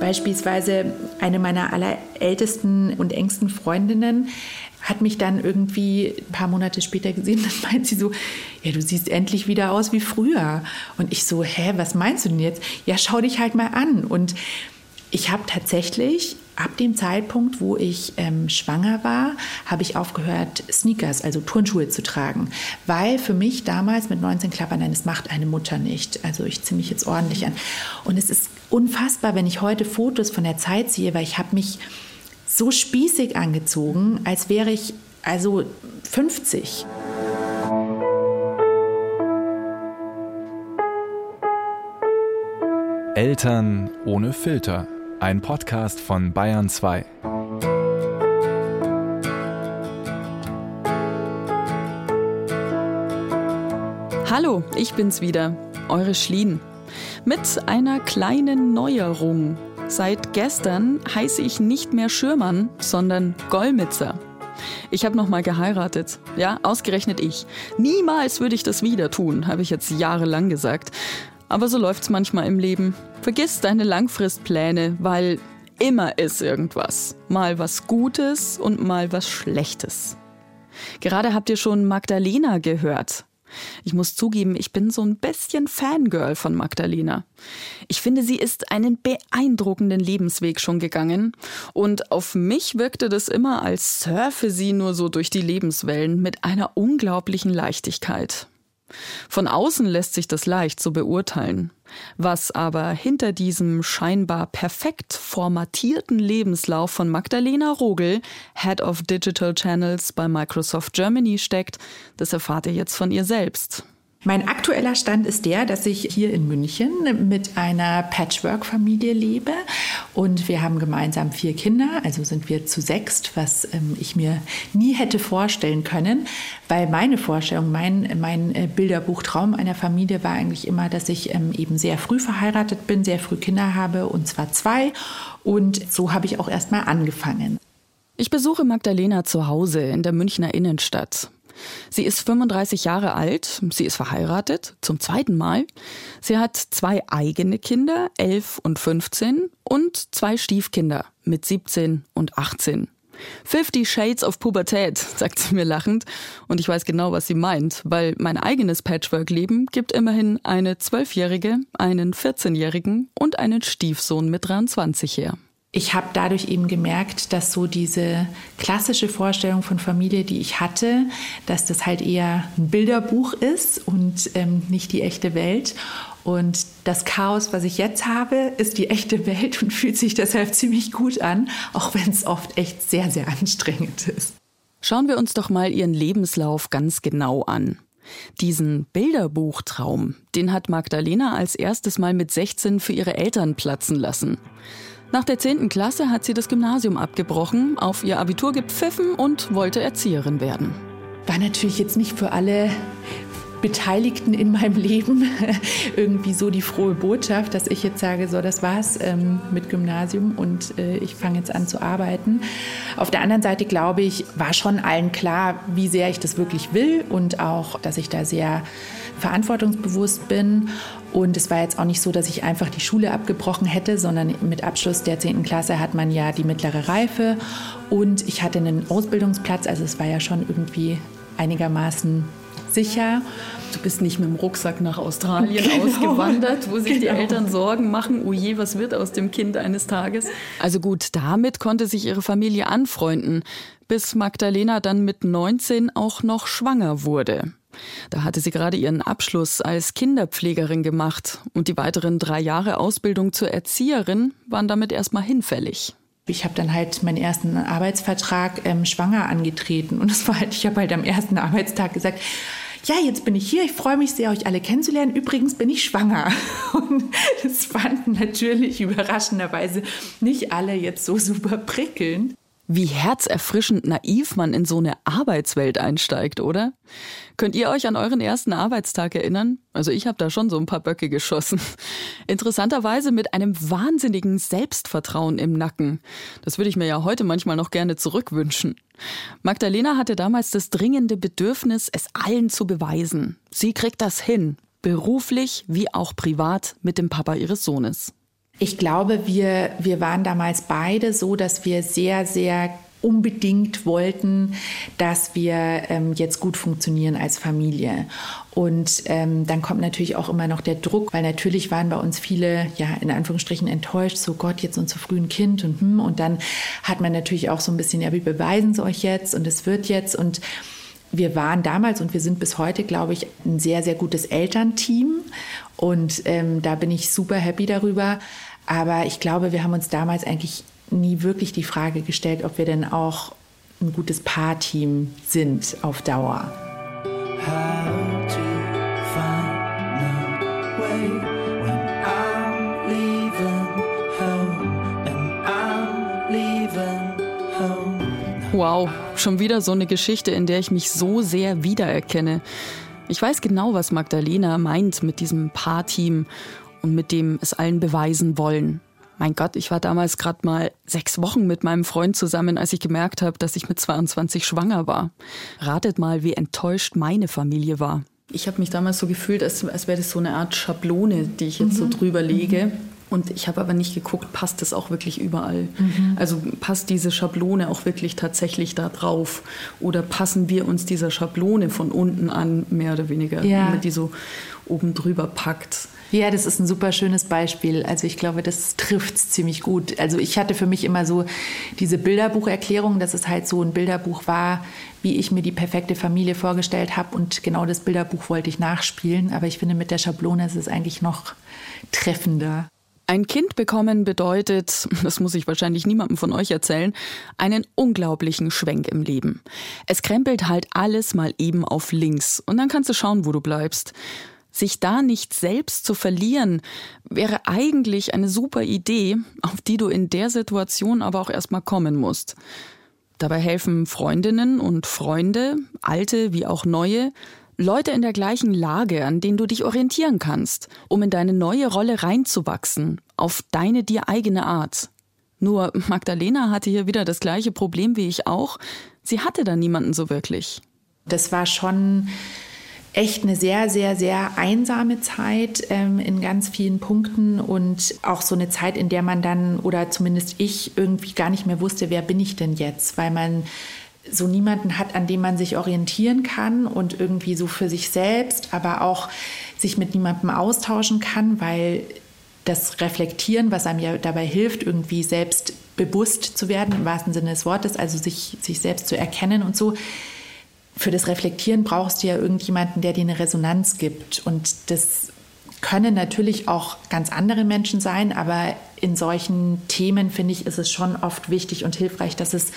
Beispielsweise eine meiner allerältesten und engsten Freundinnen hat mich dann irgendwie ein paar Monate später gesehen. Dann meint sie so, ja, du siehst endlich wieder aus wie früher. Und ich so, hä, was meinst du denn jetzt? Ja, schau dich halt mal an. Und ich habe tatsächlich ab dem Zeitpunkt, wo ich ähm, schwanger war, habe ich aufgehört, Sneakers, also Turnschuhe zu tragen. Weil für mich damals mit 19 Klappern, nein, das macht eine Mutter nicht. Also ich ziehe mich jetzt ordentlich an. Und es ist unfassbar, wenn ich heute Fotos von der Zeit sehe, weil ich habe mich so spießig angezogen, als wäre ich also 50. Eltern ohne Filter. Ein Podcast von Bayern 2. Hallo, ich bin's wieder, eure Schlien. Mit einer kleinen Neuerung. Seit gestern heiße ich nicht mehr Schürmann, sondern Gollmitzer. Ich habe noch mal geheiratet. Ja, ausgerechnet ich. Niemals würde ich das wieder tun, habe ich jetzt jahrelang gesagt. Aber so läuft's manchmal im Leben. Vergiss deine Langfristpläne, weil immer ist irgendwas. Mal was Gutes und mal was Schlechtes. Gerade habt ihr schon Magdalena gehört. Ich muss zugeben, ich bin so ein bisschen Fangirl von Magdalena. Ich finde, sie ist einen beeindruckenden Lebensweg schon gegangen. Und auf mich wirkte das immer, als surfe sie nur so durch die Lebenswellen mit einer unglaublichen Leichtigkeit. Von außen lässt sich das leicht so beurteilen. Was aber hinter diesem scheinbar perfekt formatierten Lebenslauf von Magdalena Rogel, Head of Digital Channels bei Microsoft Germany steckt, das erfahrt ihr jetzt von ihr selbst. Mein aktueller Stand ist der, dass ich hier in München mit einer Patchwork-Familie lebe und wir haben gemeinsam vier Kinder, also sind wir zu sechst, was ähm, ich mir nie hätte vorstellen können, weil meine Vorstellung, mein, mein äh, Bilderbuchtraum einer Familie war eigentlich immer, dass ich ähm, eben sehr früh verheiratet bin, sehr früh Kinder habe und zwar zwei und so habe ich auch erstmal angefangen. Ich besuche Magdalena zu Hause in der Münchner Innenstadt. Sie ist 35 Jahre alt, sie ist verheiratet, zum zweiten Mal. Sie hat zwei eigene Kinder, 11 und 15, und zwei Stiefkinder mit 17 und 18. Fifty Shades of Pubertät, sagt sie mir lachend. Und ich weiß genau, was sie meint, weil mein eigenes Patchwork-Leben gibt immerhin eine Zwölfjährige, einen 14-Jährigen und einen Stiefsohn mit 23 her ich habe dadurch eben gemerkt, dass so diese klassische Vorstellung von Familie, die ich hatte, dass das halt eher ein Bilderbuch ist und ähm, nicht die echte Welt. Und das Chaos, was ich jetzt habe, ist die echte Welt und fühlt sich deshalb ziemlich gut an, auch wenn es oft echt sehr, sehr anstrengend ist. Schauen wir uns doch mal Ihren Lebenslauf ganz genau an. Diesen Bilderbuchtraum, den hat Magdalena als erstes Mal mit 16 für ihre Eltern platzen lassen. Nach der 10. Klasse hat sie das Gymnasium abgebrochen, auf ihr Abitur gepfiffen und wollte Erzieherin werden. War natürlich jetzt nicht für alle Beteiligten in meinem Leben irgendwie so die frohe Botschaft, dass ich jetzt sage, so das war's ähm, mit Gymnasium und äh, ich fange jetzt an zu arbeiten. Auf der anderen Seite glaube ich, war schon allen klar, wie sehr ich das wirklich will und auch, dass ich da sehr verantwortungsbewusst bin. Und es war jetzt auch nicht so, dass ich einfach die Schule abgebrochen hätte, sondern mit Abschluss der 10. Klasse hat man ja die mittlere Reife. Und ich hatte einen Ausbildungsplatz, also es war ja schon irgendwie einigermaßen sicher. Du bist nicht mit dem Rucksack nach Australien genau. ausgewandert, wo sich genau. die Eltern Sorgen machen, oh je, was wird aus dem Kind eines Tages? Also gut, damit konnte sich ihre Familie anfreunden, bis Magdalena dann mit 19 auch noch schwanger wurde. Da hatte sie gerade ihren Abschluss als Kinderpflegerin gemacht und die weiteren drei Jahre Ausbildung zur Erzieherin waren damit erstmal hinfällig. Ich habe dann halt meinen ersten Arbeitsvertrag ähm, schwanger angetreten und das war halt, ich habe halt am ersten Arbeitstag gesagt, ja, jetzt bin ich hier, ich freue mich sehr, euch alle kennenzulernen. Übrigens bin ich schwanger. Und das fanden natürlich überraschenderweise nicht alle jetzt so super prickelnd. Wie herzerfrischend naiv man in so eine Arbeitswelt einsteigt, oder? Könnt ihr euch an euren ersten Arbeitstag erinnern? Also ich habe da schon so ein paar Böcke geschossen. Interessanterweise mit einem wahnsinnigen Selbstvertrauen im Nacken. Das würde ich mir ja heute manchmal noch gerne zurückwünschen. Magdalena hatte damals das dringende Bedürfnis, es allen zu beweisen. Sie kriegt das hin, beruflich wie auch privat mit dem Papa ihres Sohnes. Ich glaube, wir, wir waren damals beide so, dass wir sehr, sehr unbedingt wollten, dass wir ähm, jetzt gut funktionieren als Familie. Und ähm, dann kommt natürlich auch immer noch der Druck, weil natürlich waren bei uns viele, ja, in Anführungsstrichen enttäuscht, so Gott, jetzt uns so früh ein Kind und hm, und dann hat man natürlich auch so ein bisschen, ja, wie beweisen sie euch jetzt und es wird jetzt und wir waren damals und wir sind bis heute, glaube ich, ein sehr, sehr gutes Elternteam. Und ähm, da bin ich super happy darüber. Aber ich glaube, wir haben uns damals eigentlich nie wirklich die Frage gestellt, ob wir denn auch ein gutes Paarteam sind auf Dauer. Wow, schon wieder so eine Geschichte, in der ich mich so sehr wiedererkenne. Ich weiß genau, was Magdalena meint mit diesem Paarteam und mit dem es allen beweisen wollen. Mein Gott, ich war damals gerade mal sechs Wochen mit meinem Freund zusammen, als ich gemerkt habe, dass ich mit 22 schwanger war. Ratet mal, wie enttäuscht meine Familie war. Ich habe mich damals so gefühlt, als, als wäre das so eine Art Schablone, die ich jetzt mhm. so drüber lege. Und ich habe aber nicht geguckt, passt das auch wirklich überall? Mhm. Also passt diese Schablone auch wirklich tatsächlich da drauf? Oder passen wir uns dieser Schablone von unten an, mehr oder weniger, ja. wenn man die so oben drüber packt? Ja, das ist ein super schönes Beispiel. Also ich glaube, das trifft es ziemlich gut. Also ich hatte für mich immer so diese Bilderbucherklärung, dass es halt so ein Bilderbuch war, wie ich mir die perfekte Familie vorgestellt habe. Und genau das Bilderbuch wollte ich nachspielen. Aber ich finde, mit der Schablone ist es eigentlich noch treffender. Ein Kind bekommen bedeutet, das muss ich wahrscheinlich niemandem von euch erzählen, einen unglaublichen Schwenk im Leben. Es krempelt halt alles mal eben auf links und dann kannst du schauen, wo du bleibst. Sich da nicht selbst zu verlieren, wäre eigentlich eine super Idee, auf die du in der Situation aber auch erstmal kommen musst. Dabei helfen Freundinnen und Freunde, alte wie auch neue, Leute in der gleichen Lage, an denen du dich orientieren kannst, um in deine neue Rolle reinzuwachsen, auf deine dir eigene Art. Nur Magdalena hatte hier wieder das gleiche Problem wie ich auch. Sie hatte da niemanden so wirklich. Das war schon echt eine sehr, sehr, sehr einsame Zeit ähm, in ganz vielen Punkten und auch so eine Zeit, in der man dann, oder zumindest ich, irgendwie gar nicht mehr wusste, wer bin ich denn jetzt, weil man so niemanden hat, an dem man sich orientieren kann und irgendwie so für sich selbst, aber auch sich mit niemandem austauschen kann, weil das Reflektieren, was einem ja dabei hilft, irgendwie selbst bewusst zu werden, im wahrsten Sinne des Wortes, also sich, sich selbst zu erkennen und so, für das Reflektieren brauchst du ja irgendjemanden, der dir eine Resonanz gibt. Und das können natürlich auch ganz andere Menschen sein, aber in solchen Themen finde ich, ist es schon oft wichtig und hilfreich, dass es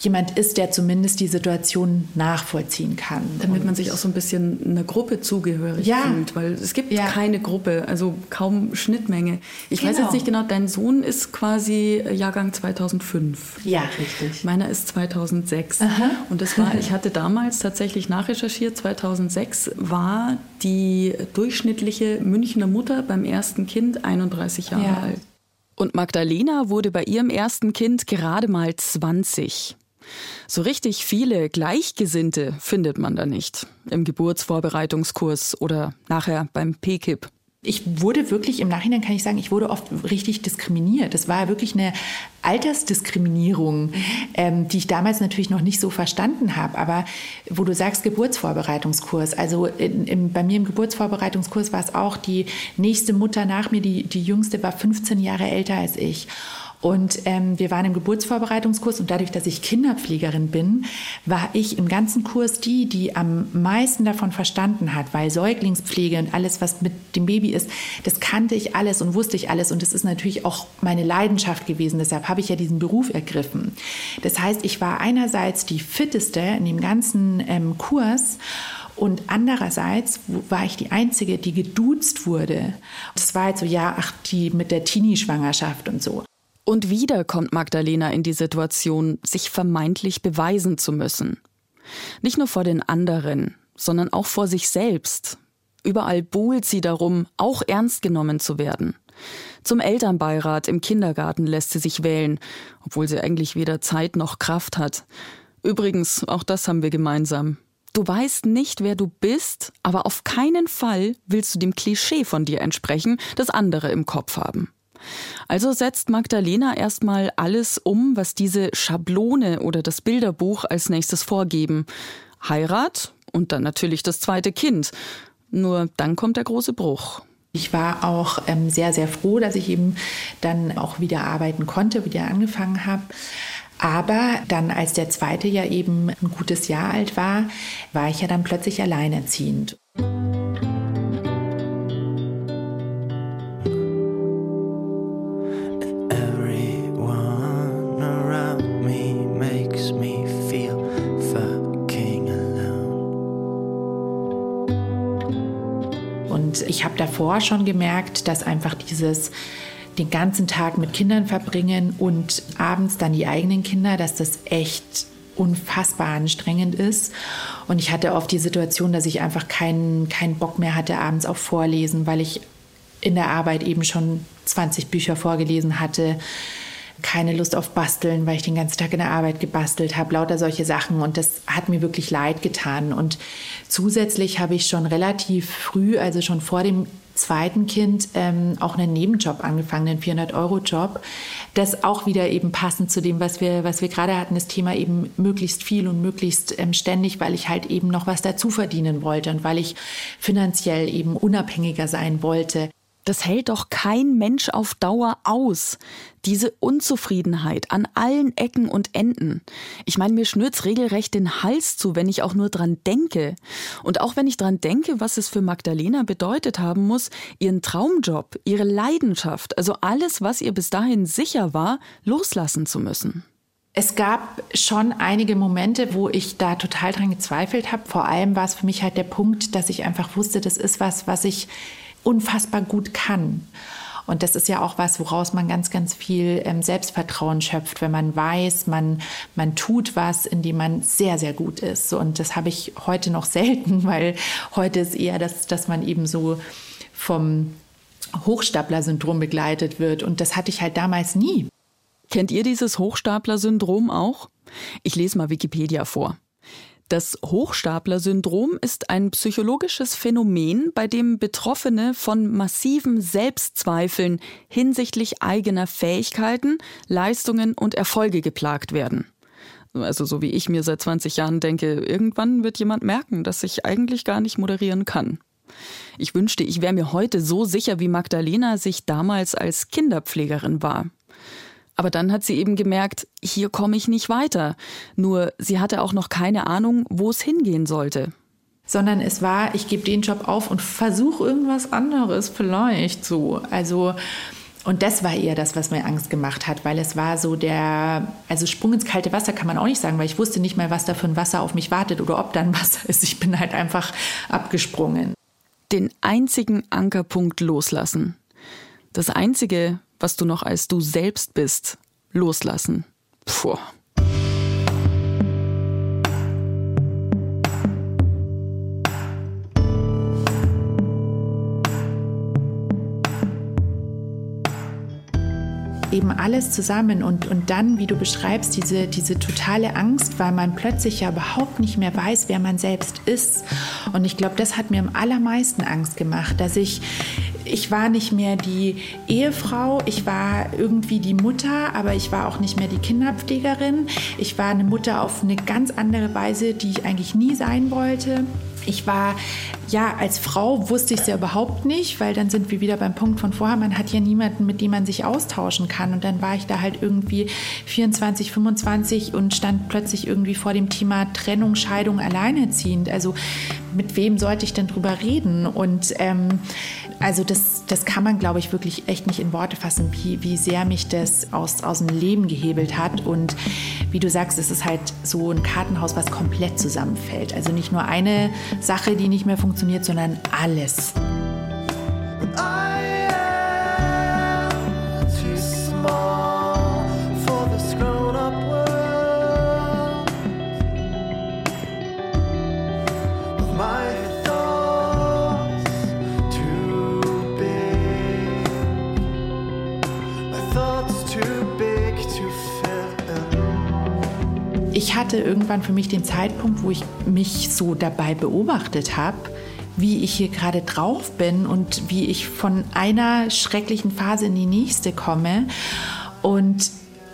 jemand ist, der zumindest die Situation nachvollziehen kann. Damit man sich auch so ein bisschen einer Gruppe zugehörig ja. fühlt, weil es gibt ja. keine Gruppe, also kaum Schnittmenge. Ich genau. weiß jetzt genau. nicht genau, dein Sohn ist quasi Jahrgang 2005. Ja, richtig. Meiner ist 2006. Aha. Und das war, ich hatte damals tatsächlich nachrecherchiert, 2006 war die durchschnittliche Münchner Mutter beim ersten Kind 31 Jahre ja. alt. Und Magdalena wurde bei ihrem ersten Kind gerade mal 20. So richtig viele Gleichgesinnte findet man da nicht. Im Geburtsvorbereitungskurs oder nachher beim PKIP ich wurde wirklich, im Nachhinein kann ich sagen, ich wurde oft richtig diskriminiert. Das war wirklich eine Altersdiskriminierung, ähm, die ich damals natürlich noch nicht so verstanden habe. Aber wo du sagst Geburtsvorbereitungskurs, also in, in, bei mir im Geburtsvorbereitungskurs war es auch die nächste Mutter nach mir, die, die jüngste war 15 Jahre älter als ich. Und ähm, wir waren im Geburtsvorbereitungskurs und dadurch, dass ich Kinderpflegerin bin, war ich im ganzen Kurs die, die am meisten davon verstanden hat, weil Säuglingspflege und alles, was mit dem Baby ist, das kannte ich alles und wusste ich alles und das ist natürlich auch meine Leidenschaft gewesen. Deshalb habe ich ja diesen Beruf ergriffen. Das heißt, ich war einerseits die fitteste in dem ganzen ähm, Kurs und andererseits war ich die Einzige, die geduzt wurde. Das war halt so, ja, ach, die mit der Teenie-Schwangerschaft und so. Und wieder kommt Magdalena in die Situation, sich vermeintlich beweisen zu müssen. Nicht nur vor den anderen, sondern auch vor sich selbst. Überall buhlt sie darum, auch ernst genommen zu werden. Zum Elternbeirat im Kindergarten lässt sie sich wählen, obwohl sie eigentlich weder Zeit noch Kraft hat. Übrigens, auch das haben wir gemeinsam. Du weißt nicht, wer du bist, aber auf keinen Fall willst du dem Klischee von dir entsprechen, das andere im Kopf haben. Also setzt Magdalena erstmal alles um, was diese Schablone oder das Bilderbuch als nächstes vorgeben. Heirat und dann natürlich das zweite Kind. Nur dann kommt der große Bruch. Ich war auch ähm, sehr, sehr froh, dass ich eben dann auch wieder arbeiten konnte, wieder angefangen habe. Aber dann, als der zweite ja eben ein gutes Jahr alt war, war ich ja dann plötzlich alleinerziehend. Ich habe davor schon gemerkt, dass einfach dieses den ganzen Tag mit Kindern verbringen und abends dann die eigenen Kinder, dass das echt unfassbar anstrengend ist. Und ich hatte oft die Situation, dass ich einfach keinen, keinen Bock mehr hatte abends auf Vorlesen, weil ich in der Arbeit eben schon 20 Bücher vorgelesen hatte keine Lust auf Basteln, weil ich den ganzen Tag in der Arbeit gebastelt habe, lauter solche Sachen. Und das hat mir wirklich leid getan. Und zusätzlich habe ich schon relativ früh, also schon vor dem zweiten Kind, ähm, auch einen Nebenjob angefangen, einen 400-Euro-Job. Das auch wieder eben passend zu dem, was wir, was wir gerade hatten, das Thema eben möglichst viel und möglichst ähm, ständig, weil ich halt eben noch was dazu verdienen wollte und weil ich finanziell eben unabhängiger sein wollte. Das hält doch kein Mensch auf Dauer aus. Diese Unzufriedenheit an allen Ecken und Enden. Ich meine, mir schnürt's regelrecht den Hals zu, wenn ich auch nur dran denke. Und auch wenn ich dran denke, was es für Magdalena bedeutet haben muss, ihren Traumjob, ihre Leidenschaft, also alles, was ihr bis dahin sicher war, loslassen zu müssen. Es gab schon einige Momente, wo ich da total dran gezweifelt habe. Vor allem war es für mich halt der Punkt, dass ich einfach wusste, das ist was, was ich unfassbar gut kann. Und das ist ja auch was, woraus man ganz, ganz viel ähm, Selbstvertrauen schöpft, wenn man weiß, man, man tut was, in dem man sehr, sehr gut ist. Und das habe ich heute noch selten, weil heute ist eher das, dass man eben so vom Hochstapler-Syndrom begleitet wird. Und das hatte ich halt damals nie. Kennt ihr dieses Hochstapler-Syndrom auch? Ich lese mal Wikipedia vor. Das Hochstapler-Syndrom ist ein psychologisches Phänomen, bei dem Betroffene von massiven Selbstzweifeln hinsichtlich eigener Fähigkeiten, Leistungen und Erfolge geplagt werden. Also so wie ich mir seit 20 Jahren denke, irgendwann wird jemand merken, dass ich eigentlich gar nicht moderieren kann. Ich wünschte, ich wäre mir heute so sicher, wie Magdalena sich damals als Kinderpflegerin war. Aber dann hat sie eben gemerkt, hier komme ich nicht weiter. Nur sie hatte auch noch keine Ahnung, wo es hingehen sollte. Sondern es war, ich gebe den Job auf und versuche irgendwas anderes vielleicht so. Also und das war eher das, was mir Angst gemacht hat, weil es war so der, also Sprung ins kalte Wasser kann man auch nicht sagen, weil ich wusste nicht mal, was da für ein Wasser auf mich wartet oder ob da ein Wasser ist. Ich bin halt einfach abgesprungen. Den einzigen Ankerpunkt loslassen. Das Einzige, was du noch als du selbst bist, loslassen. Puh. Eben alles zusammen und, und dann, wie du beschreibst, diese, diese totale Angst, weil man plötzlich ja überhaupt nicht mehr weiß, wer man selbst ist. Und ich glaube, das hat mir am allermeisten Angst gemacht, dass ich ich war nicht mehr die Ehefrau, ich war irgendwie die Mutter, aber ich war auch nicht mehr die Kinderpflegerin. Ich war eine Mutter auf eine ganz andere Weise, die ich eigentlich nie sein wollte. Ich war, ja, als Frau wusste ich es ja überhaupt nicht, weil dann sind wir wieder beim Punkt von vorher, man hat ja niemanden, mit dem man sich austauschen kann. Und dann war ich da halt irgendwie 24, 25 und stand plötzlich irgendwie vor dem Thema Trennung, Scheidung, alleinerziehend. Also mit wem sollte ich denn drüber reden? Und ähm, also das, das kann man, glaube ich, wirklich echt nicht in Worte fassen, wie, wie sehr mich das aus, aus dem Leben gehebelt hat. Und wie du sagst, es ist halt so ein Kartenhaus, was komplett zusammenfällt. Also nicht nur eine Sache, die nicht mehr funktioniert, sondern alles. Ich hatte irgendwann für mich den Zeitpunkt, wo ich mich so dabei beobachtet habe, wie ich hier gerade drauf bin und wie ich von einer schrecklichen Phase in die nächste komme. Und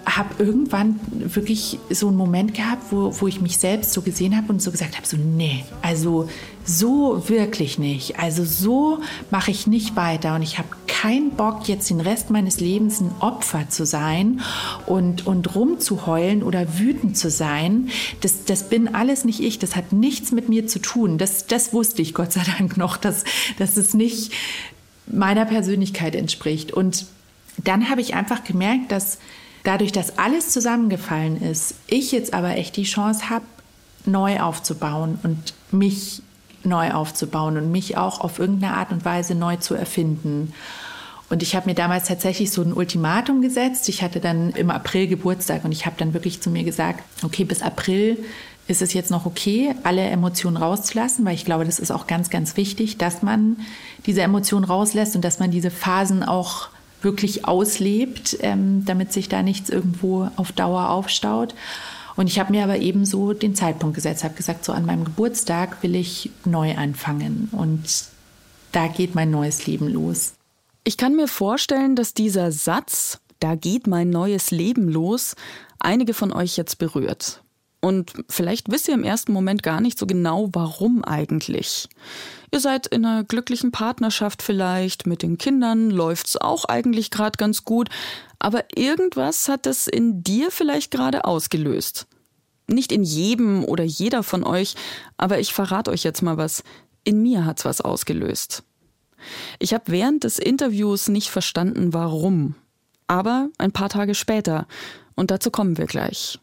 habe irgendwann wirklich so einen Moment gehabt, wo, wo ich mich selbst so gesehen habe und so gesagt habe, so nee, also so wirklich nicht. Also so mache ich nicht weiter und ich habe keinen Bock, jetzt den Rest meines Lebens ein Opfer zu sein und, und rumzuheulen oder wütend zu sein. Das, das bin alles nicht ich, das hat nichts mit mir zu tun. Das, das wusste ich Gott sei Dank noch, dass, dass es nicht meiner Persönlichkeit entspricht. Und dann habe ich einfach gemerkt, dass Dadurch, dass alles zusammengefallen ist, ich jetzt aber echt die Chance habe, neu aufzubauen und mich neu aufzubauen und mich auch auf irgendeine Art und Weise neu zu erfinden. Und ich habe mir damals tatsächlich so ein Ultimatum gesetzt. Ich hatte dann im April Geburtstag und ich habe dann wirklich zu mir gesagt, okay, bis April ist es jetzt noch okay, alle Emotionen rauszulassen, weil ich glaube, das ist auch ganz, ganz wichtig, dass man diese Emotionen rauslässt und dass man diese Phasen auch wirklich auslebt, ähm, damit sich da nichts irgendwo auf Dauer aufstaut. Und ich habe mir aber eben so den Zeitpunkt gesetzt, habe gesagt, so an meinem Geburtstag will ich neu anfangen und da geht mein neues Leben los. Ich kann mir vorstellen, dass dieser Satz, da geht mein neues Leben los, einige von euch jetzt berührt. Und vielleicht wisst ihr im ersten Moment gar nicht so genau, warum eigentlich. Ihr seid in einer glücklichen Partnerschaft vielleicht, mit den Kindern läuft's auch eigentlich gerade ganz gut, aber irgendwas hat es in dir vielleicht gerade ausgelöst. Nicht in jedem oder jeder von euch, aber ich verrate euch jetzt mal was. In mir hat's was ausgelöst. Ich habe während des Interviews nicht verstanden, warum. Aber ein paar Tage später, und dazu kommen wir gleich.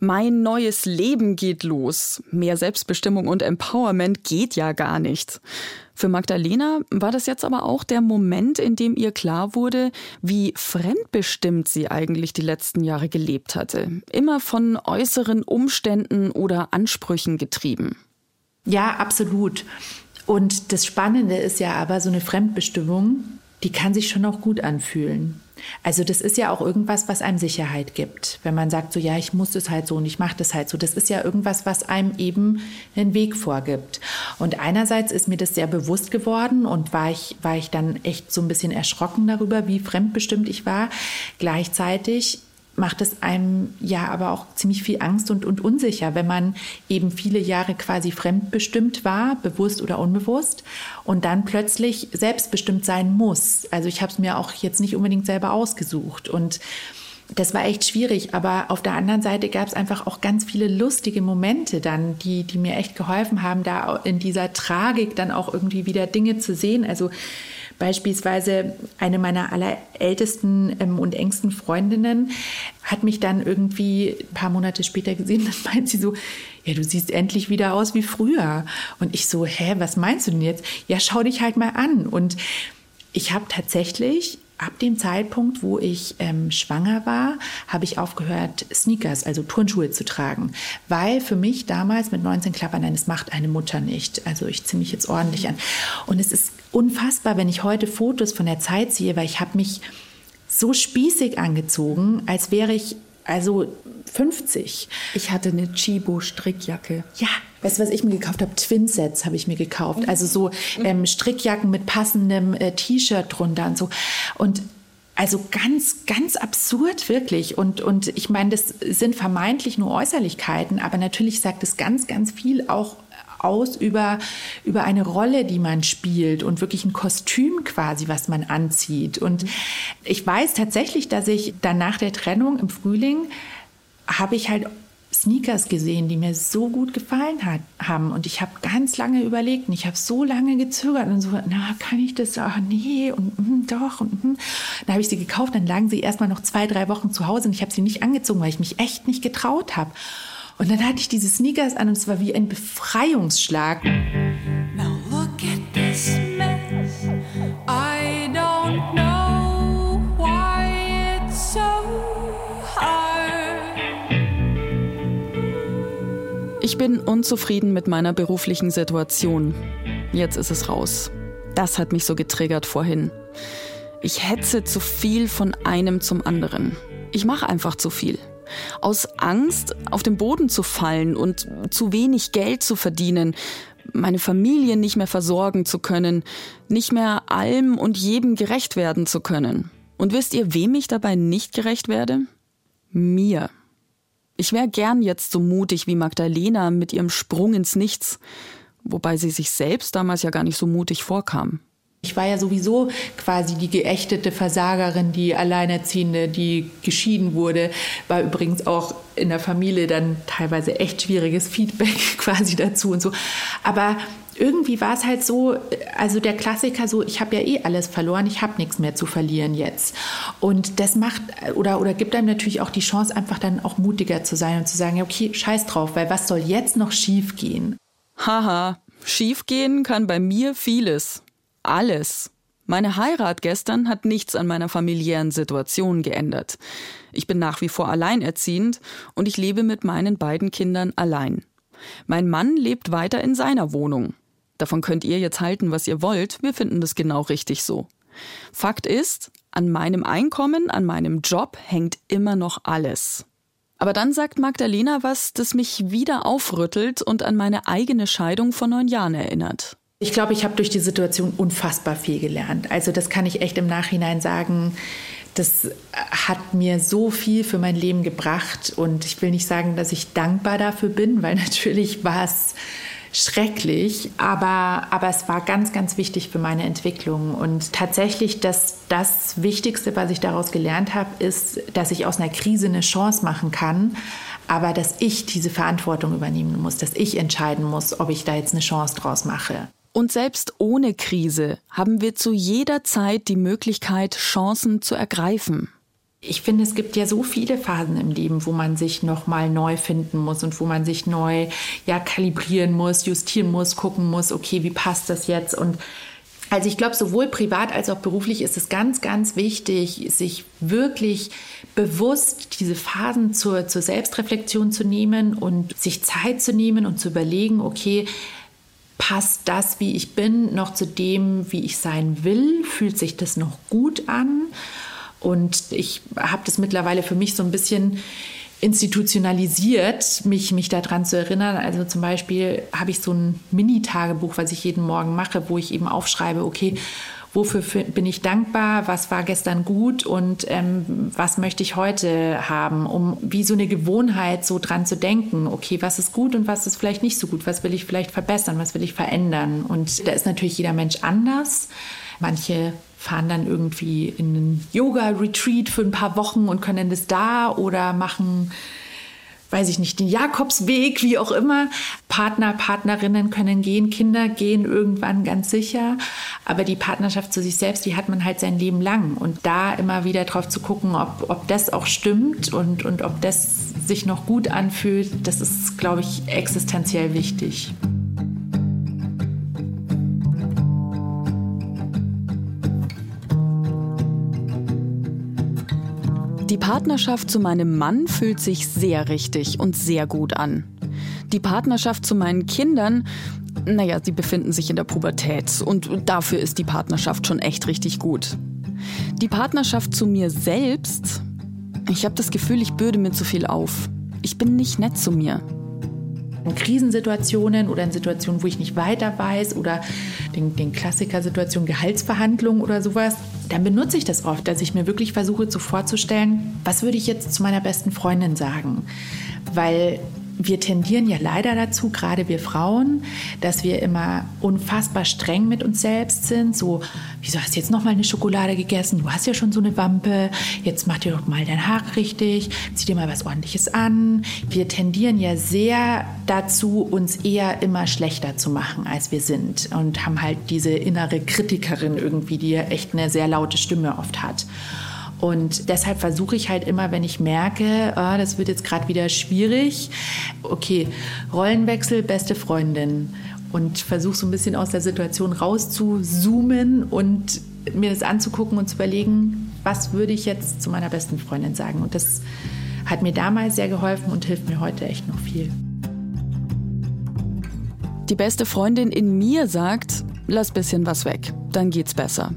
Mein neues Leben geht los. Mehr Selbstbestimmung und Empowerment geht ja gar nicht. Für Magdalena war das jetzt aber auch der Moment, in dem ihr klar wurde, wie fremdbestimmt sie eigentlich die letzten Jahre gelebt hatte. Immer von äußeren Umständen oder Ansprüchen getrieben. Ja, absolut. Und das Spannende ist ja aber, so eine Fremdbestimmung, die kann sich schon auch gut anfühlen. Also das ist ja auch irgendwas, was einem Sicherheit gibt. Wenn man sagt, so ja, ich muss das halt so und ich mache das halt so. Das ist ja irgendwas, was einem eben einen Weg vorgibt. Und einerseits ist mir das sehr bewusst geworden und war ich, war ich dann echt so ein bisschen erschrocken darüber, wie fremdbestimmt ich war. Gleichzeitig macht es einem ja aber auch ziemlich viel Angst und, und unsicher, wenn man eben viele Jahre quasi fremdbestimmt war, bewusst oder unbewusst, und dann plötzlich selbstbestimmt sein muss. Also ich habe es mir auch jetzt nicht unbedingt selber ausgesucht. Und das war echt schwierig, aber auf der anderen Seite gab es einfach auch ganz viele lustige Momente dann, die, die mir echt geholfen haben, da in dieser Tragik dann auch irgendwie wieder Dinge zu sehen. Also Beispielsweise eine meiner allerältesten ähm, und engsten Freundinnen hat mich dann irgendwie ein paar Monate später gesehen. Dann meint sie so, ja, du siehst endlich wieder aus wie früher. Und ich so, hä, was meinst du denn jetzt? Ja, schau dich halt mal an. Und ich habe tatsächlich ab dem Zeitpunkt, wo ich ähm, schwanger war, habe ich aufgehört, Sneakers, also Turnschuhe zu tragen. Weil für mich damals mit 19 Klappern, nein, das macht eine Mutter nicht. Also ich ziehe mich jetzt ordentlich an. Und es ist unfassbar, wenn ich heute Fotos von der Zeit sehe, weil ich habe mich so spießig angezogen, als wäre ich also 50. Ich hatte eine Chibo-Strickjacke. Ja, weißt du, was ich mir gekauft habe? Twinsets habe ich mir gekauft. Also so ähm, Strickjacken mit passendem äh, T-Shirt drunter und so. Und also ganz, ganz absurd wirklich. Und, und ich meine, das sind vermeintlich nur Äußerlichkeiten, aber natürlich sagt es ganz, ganz viel auch aus über, über eine Rolle, die man spielt und wirklich ein Kostüm quasi, was man anzieht. Und ich weiß tatsächlich, dass ich dann nach der Trennung im Frühling habe ich halt Sneakers gesehen, die mir so gut gefallen hat, haben. Und ich habe ganz lange überlegt und ich habe so lange gezögert und so, na, kann ich das? Ach nee, und mm, doch. Und, mm. Dann habe ich sie gekauft, dann lagen sie erstmal noch zwei, drei Wochen zu Hause und ich habe sie nicht angezogen, weil ich mich echt nicht getraut habe. Und dann hatte ich diese Sneakers an und es war wie ein Befreiungsschlag. Now look at this mess. I don't know why it's so hard. Ich bin unzufrieden mit meiner beruflichen Situation. Jetzt ist es raus. Das hat mich so getriggert vorhin. Ich hetze zu viel von einem zum anderen. Ich mache einfach zu viel. Aus Angst, auf den Boden zu fallen und zu wenig Geld zu verdienen, meine Familie nicht mehr versorgen zu können, nicht mehr allem und jedem gerecht werden zu können. Und wisst ihr, wem ich dabei nicht gerecht werde? Mir. Ich wäre gern jetzt so mutig wie Magdalena mit ihrem Sprung ins Nichts, wobei sie sich selbst damals ja gar nicht so mutig vorkam. Ich war ja sowieso quasi die geächtete Versagerin, die Alleinerziehende, die geschieden wurde. War übrigens auch in der Familie dann teilweise echt schwieriges Feedback quasi dazu und so. Aber irgendwie war es halt so, also der Klassiker so, ich habe ja eh alles verloren, ich habe nichts mehr zu verlieren jetzt. Und das macht oder, oder gibt einem natürlich auch die Chance, einfach dann auch mutiger zu sein und zu sagen, okay, scheiß drauf, weil was soll jetzt noch schief gehen? Haha, schief gehen kann bei mir vieles alles. Meine Heirat gestern hat nichts an meiner familiären Situation geändert. Ich bin nach wie vor alleinerziehend und ich lebe mit meinen beiden Kindern allein. Mein Mann lebt weiter in seiner Wohnung. Davon könnt ihr jetzt halten, was ihr wollt, wir finden das genau richtig so. Fakt ist, an meinem Einkommen, an meinem Job hängt immer noch alles. Aber dann sagt Magdalena was, das mich wieder aufrüttelt und an meine eigene Scheidung vor neun Jahren erinnert. Ich glaube, ich habe durch die Situation unfassbar viel gelernt. Also das kann ich echt im Nachhinein sagen. Das hat mir so viel für mein Leben gebracht und ich will nicht sagen, dass ich dankbar dafür bin, weil natürlich war es schrecklich, aber, aber es war ganz, ganz wichtig für meine Entwicklung. Und tatsächlich das, das Wichtigste, was ich daraus gelernt habe, ist, dass ich aus einer Krise eine Chance machen kann, aber dass ich diese Verantwortung übernehmen muss, dass ich entscheiden muss, ob ich da jetzt eine Chance draus mache. Und selbst ohne Krise haben wir zu jeder Zeit die Möglichkeit, Chancen zu ergreifen. Ich finde, es gibt ja so viele Phasen im Leben, wo man sich nochmal neu finden muss und wo man sich neu ja, kalibrieren muss, justieren muss, gucken muss, okay, wie passt das jetzt? Und also ich glaube, sowohl privat als auch beruflich ist es ganz, ganz wichtig, sich wirklich bewusst diese Phasen zur, zur Selbstreflexion zu nehmen und sich Zeit zu nehmen und zu überlegen, okay, passt das, wie ich bin, noch zu dem, wie ich sein will? Fühlt sich das noch gut an? Und ich habe das mittlerweile für mich so ein bisschen institutionalisiert, mich, mich daran zu erinnern. Also zum Beispiel habe ich so ein Mini-Tagebuch, was ich jeden Morgen mache, wo ich eben aufschreibe, okay, wofür bin ich dankbar, was war gestern gut und ähm, was möchte ich heute haben, um wie so eine Gewohnheit so dran zu denken, okay, was ist gut und was ist vielleicht nicht so gut, was will ich vielleicht verbessern, was will ich verändern. Und da ist natürlich jeder Mensch anders. Manche fahren dann irgendwie in einen Yoga-Retreat für ein paar Wochen und können das da oder machen weiß ich nicht, den Jakobsweg, wie auch immer. Partner, Partnerinnen können gehen, Kinder gehen irgendwann ganz sicher. Aber die Partnerschaft zu sich selbst, die hat man halt sein Leben lang. Und da immer wieder drauf zu gucken, ob, ob das auch stimmt und, und ob das sich noch gut anfühlt, das ist, glaube ich, existenziell wichtig. Die Partnerschaft zu meinem Mann fühlt sich sehr richtig und sehr gut an. Die Partnerschaft zu meinen Kindern, naja, sie befinden sich in der Pubertät und dafür ist die Partnerschaft schon echt richtig gut. Die Partnerschaft zu mir selbst, ich habe das Gefühl, ich bürde mir zu viel auf. Ich bin nicht nett zu mir in Krisensituationen oder in Situationen, wo ich nicht weiter weiß oder den, den Klassiker-Situationen Gehaltsverhandlungen oder sowas, dann benutze ich das oft, dass ich mir wirklich versuche so vorzustellen, was würde ich jetzt zu meiner besten Freundin sagen? Weil wir tendieren ja leider dazu, gerade wir Frauen, dass wir immer unfassbar streng mit uns selbst sind. So, wieso hast du jetzt noch mal eine Schokolade gegessen? Du hast ja schon so eine Wampe. Jetzt mach dir doch mal dein Haar richtig. Zieh dir mal was Ordentliches an. Wir tendieren ja sehr dazu, uns eher immer schlechter zu machen, als wir sind. Und haben halt diese innere Kritikerin irgendwie, die ja echt eine sehr laute Stimme oft hat. Und deshalb versuche ich halt immer, wenn ich merke, oh, das wird jetzt gerade wieder schwierig, okay, Rollenwechsel, beste Freundin. Und versuche so ein bisschen aus der Situation rauszuzoomen und mir das anzugucken und zu überlegen, was würde ich jetzt zu meiner besten Freundin sagen. Und das hat mir damals sehr geholfen und hilft mir heute echt noch viel. Die beste Freundin in mir sagt, lass bisschen was weg, dann geht's besser.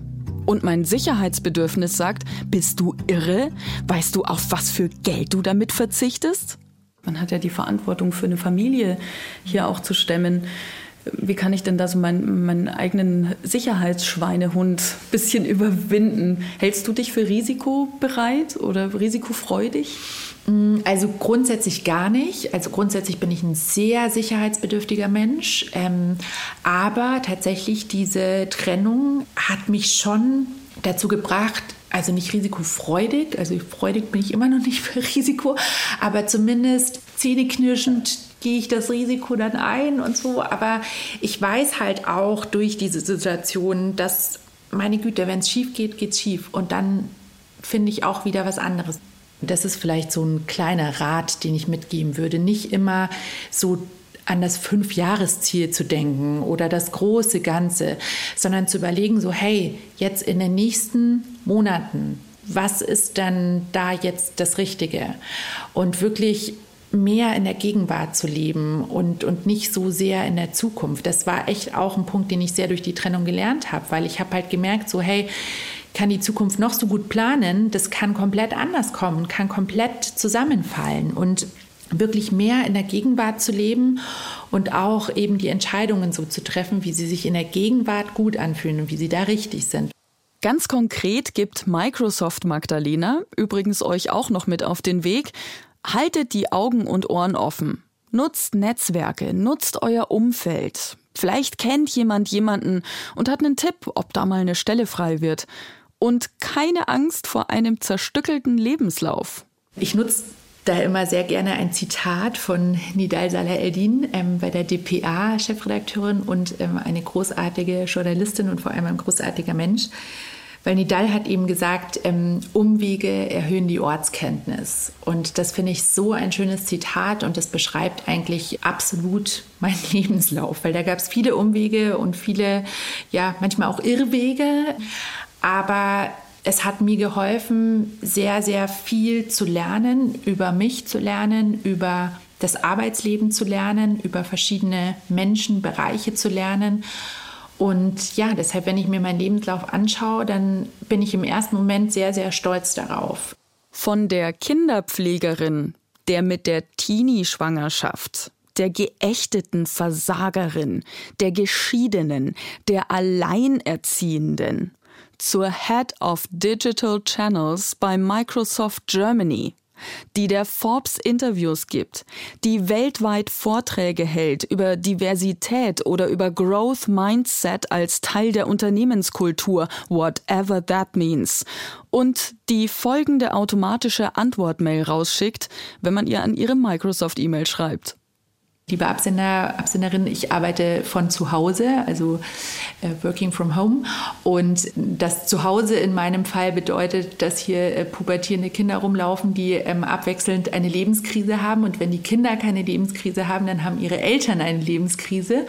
Und mein Sicherheitsbedürfnis sagt, bist du irre? Weißt du, auf was für Geld du damit verzichtest? Man hat ja die Verantwortung für eine Familie hier auch zu stemmen. Wie kann ich denn da so meinen, meinen eigenen Sicherheitsschweinehund ein bisschen überwinden? Hältst du dich für risikobereit oder risikofreudig? Mm, also grundsätzlich gar nicht. Also grundsätzlich bin ich ein sehr sicherheitsbedürftiger Mensch. Ähm, aber tatsächlich diese Trennung hat mich schon dazu gebracht, also nicht risikofreudig, also freudig bin ich immer noch nicht für Risiko, aber zumindest zähneknirschend gehe ich das Risiko dann ein und so. Aber ich weiß halt auch durch diese Situation, dass meine Güte, wenn es schief geht, geht es schief. Und dann finde ich auch wieder was anderes. Das ist vielleicht so ein kleiner Rat, den ich mitgeben würde. Nicht immer so an das Fünfjahresziel zu denken oder das große Ganze, sondern zu überlegen, so hey, jetzt in den nächsten Monaten, was ist dann da jetzt das Richtige? Und wirklich mehr in der Gegenwart zu leben und, und nicht so sehr in der Zukunft. Das war echt auch ein Punkt, den ich sehr durch die Trennung gelernt habe, weil ich habe halt gemerkt, so hey, kann die Zukunft noch so gut planen, das kann komplett anders kommen, kann komplett zusammenfallen und wirklich mehr in der Gegenwart zu leben und auch eben die Entscheidungen so zu treffen, wie sie sich in der Gegenwart gut anfühlen und wie sie da richtig sind. Ganz konkret gibt Microsoft Magdalena übrigens euch auch noch mit auf den Weg. Haltet die Augen und Ohren offen. Nutzt Netzwerke, nutzt euer Umfeld. Vielleicht kennt jemand jemanden und hat einen Tipp, ob da mal eine Stelle frei wird und keine Angst vor einem zerstückelten Lebenslauf. Ich nutze da immer sehr gerne ein Zitat von Nidal Salah-Eldin, ähm, bei der DPA-Chefredakteurin und ähm, eine großartige Journalistin und vor allem ein großartiger Mensch. Weil Nidal hat eben gesagt, ähm, Umwege erhöhen die Ortskenntnis. Und das finde ich so ein schönes Zitat und das beschreibt eigentlich absolut meinen Lebenslauf, weil da gab es viele Umwege und viele, ja, manchmal auch Irrwege. Aber es hat mir geholfen, sehr, sehr viel zu lernen, über mich zu lernen, über das Arbeitsleben zu lernen, über verschiedene Menschenbereiche zu lernen. Und ja, deshalb, wenn ich mir meinen Lebenslauf anschaue, dann bin ich im ersten Moment sehr, sehr stolz darauf. Von der Kinderpflegerin, der mit der Teenie-Schwangerschaft, der geächteten Versagerin, der Geschiedenen, der Alleinerziehenden zur Head of Digital Channels bei Microsoft Germany, die der Forbes Interviews gibt, die weltweit Vorträge hält über Diversität oder über Growth Mindset als Teil der Unternehmenskultur, whatever that means, und die folgende automatische Antwortmail rausschickt, wenn man ihr an ihre Microsoft E-Mail schreibt. Liebe Absender, Absenderin, ich arbeite von zu Hause, also äh, working from home. Und das Zuhause in meinem Fall bedeutet, dass hier äh, pubertierende Kinder rumlaufen, die ähm, abwechselnd eine Lebenskrise haben. Und wenn die Kinder keine Lebenskrise haben, dann haben ihre Eltern eine Lebenskrise.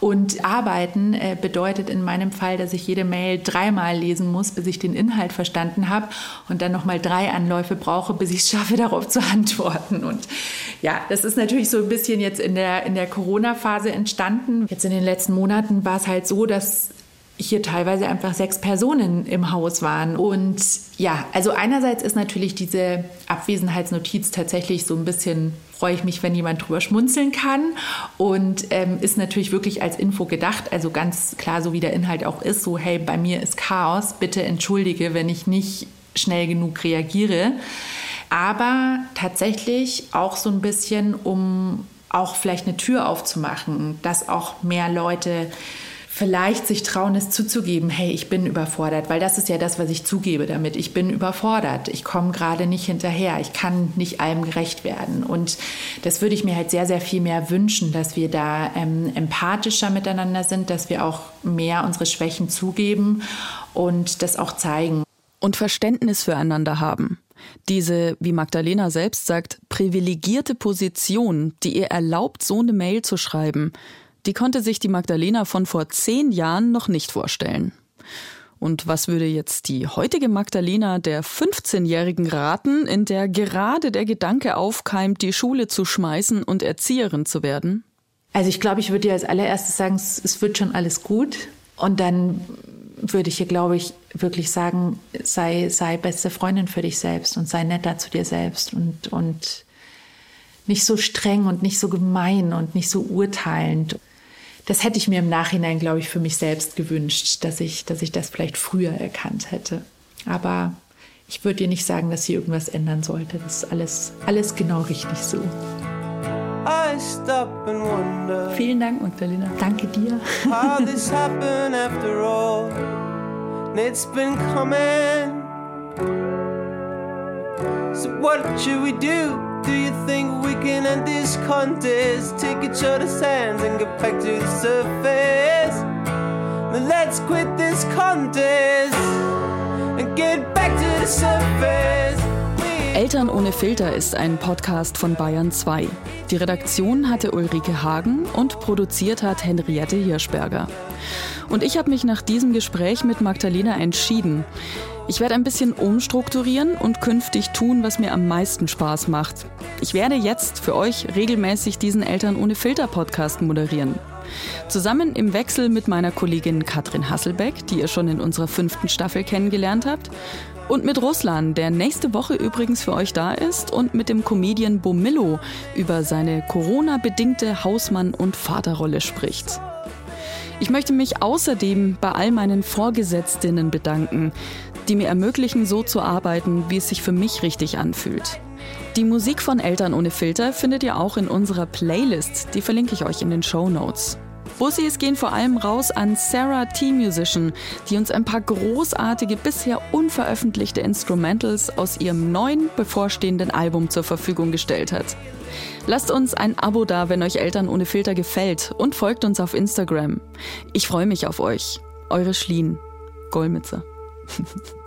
Und arbeiten äh, bedeutet in meinem Fall, dass ich jede Mail dreimal lesen muss, bis ich den Inhalt verstanden habe und dann nochmal drei Anläufe brauche, bis ich es schaffe, darauf zu antworten. Und ja, das ist natürlich so ein bisschen jetzt in der, in der Corona-Phase entstanden. Jetzt in den letzten Monaten war es halt so, dass hier teilweise einfach sechs Personen im Haus waren. Und ja, also einerseits ist natürlich diese Abwesenheitsnotiz tatsächlich so ein bisschen, freue ich mich, wenn jemand drüber schmunzeln kann und ähm, ist natürlich wirklich als Info gedacht. Also ganz klar, so wie der Inhalt auch ist, so hey, bei mir ist Chaos, bitte entschuldige, wenn ich nicht schnell genug reagiere. Aber tatsächlich auch so ein bisschen, um auch vielleicht eine Tür aufzumachen, dass auch mehr Leute vielleicht sich trauen, es zuzugeben, hey, ich bin überfordert, weil das ist ja das, was ich zugebe damit. Ich bin überfordert, ich komme gerade nicht hinterher, ich kann nicht allem gerecht werden. Und das würde ich mir halt sehr, sehr viel mehr wünschen, dass wir da ähm, empathischer miteinander sind, dass wir auch mehr unsere Schwächen zugeben und das auch zeigen. Und Verständnis füreinander haben. Diese, wie Magdalena selbst sagt, privilegierte Position, die ihr erlaubt, so eine Mail zu schreiben, die konnte sich die Magdalena von vor zehn Jahren noch nicht vorstellen. Und was würde jetzt die heutige Magdalena der 15-Jährigen raten, in der gerade der Gedanke aufkeimt, die Schule zu schmeißen und Erzieherin zu werden? Also ich glaube, ich würde dir als allererstes sagen, es wird schon alles gut. Und dann würde ich hier, glaube ich, wirklich sagen, sei, sei beste Freundin für dich selbst und sei netter zu dir selbst und, und nicht so streng und nicht so gemein und nicht so urteilend das hätte ich mir im Nachhinein, glaube ich, für mich selbst gewünscht, dass ich, dass ich das vielleicht früher erkannt hätte. Aber ich würde dir nicht sagen, dass sie irgendwas ändern sollte. Das ist alles, alles genau richtig so. Vielen Dank, Magdalena. Danke dir. How this happened after all. It's been coming. So what should we do? Do you think we can end this contest? Take each other's hands and get back to the surface. Then let's quit this contest and get back to the surface. Eltern ohne Filter ist ein Podcast von Bayern 2. Die Redaktion hatte Ulrike Hagen und produziert hat Henriette Hirschberger. Und ich habe mich nach diesem Gespräch mit Magdalena entschieden. Ich werde ein bisschen umstrukturieren und künftig tun, was mir am meisten Spaß macht. Ich werde jetzt für euch regelmäßig diesen Eltern ohne Filter Podcast moderieren. Zusammen im Wechsel mit meiner Kollegin Katrin Hasselbeck, die ihr schon in unserer fünften Staffel kennengelernt habt, und mit Ruslan, der nächste Woche übrigens für euch da ist, und mit dem Comedian Bomillo über seine Corona-bedingte Hausmann- und Vaterrolle spricht. Ich möchte mich außerdem bei all meinen Vorgesetztinnen bedanken, die mir ermöglichen, so zu arbeiten, wie es sich für mich richtig anfühlt. Die Musik von Eltern ohne Filter findet ihr auch in unserer Playlist, die verlinke ich euch in den Show Notes. Bussis gehen vor allem raus an Sarah T. Musician, die uns ein paar großartige, bisher unveröffentlichte Instrumentals aus ihrem neuen, bevorstehenden Album zur Verfügung gestellt hat. Lasst uns ein Abo da, wenn euch Eltern ohne Filter gefällt und folgt uns auf Instagram. Ich freue mich auf euch. Eure Schlien. Golmitzer.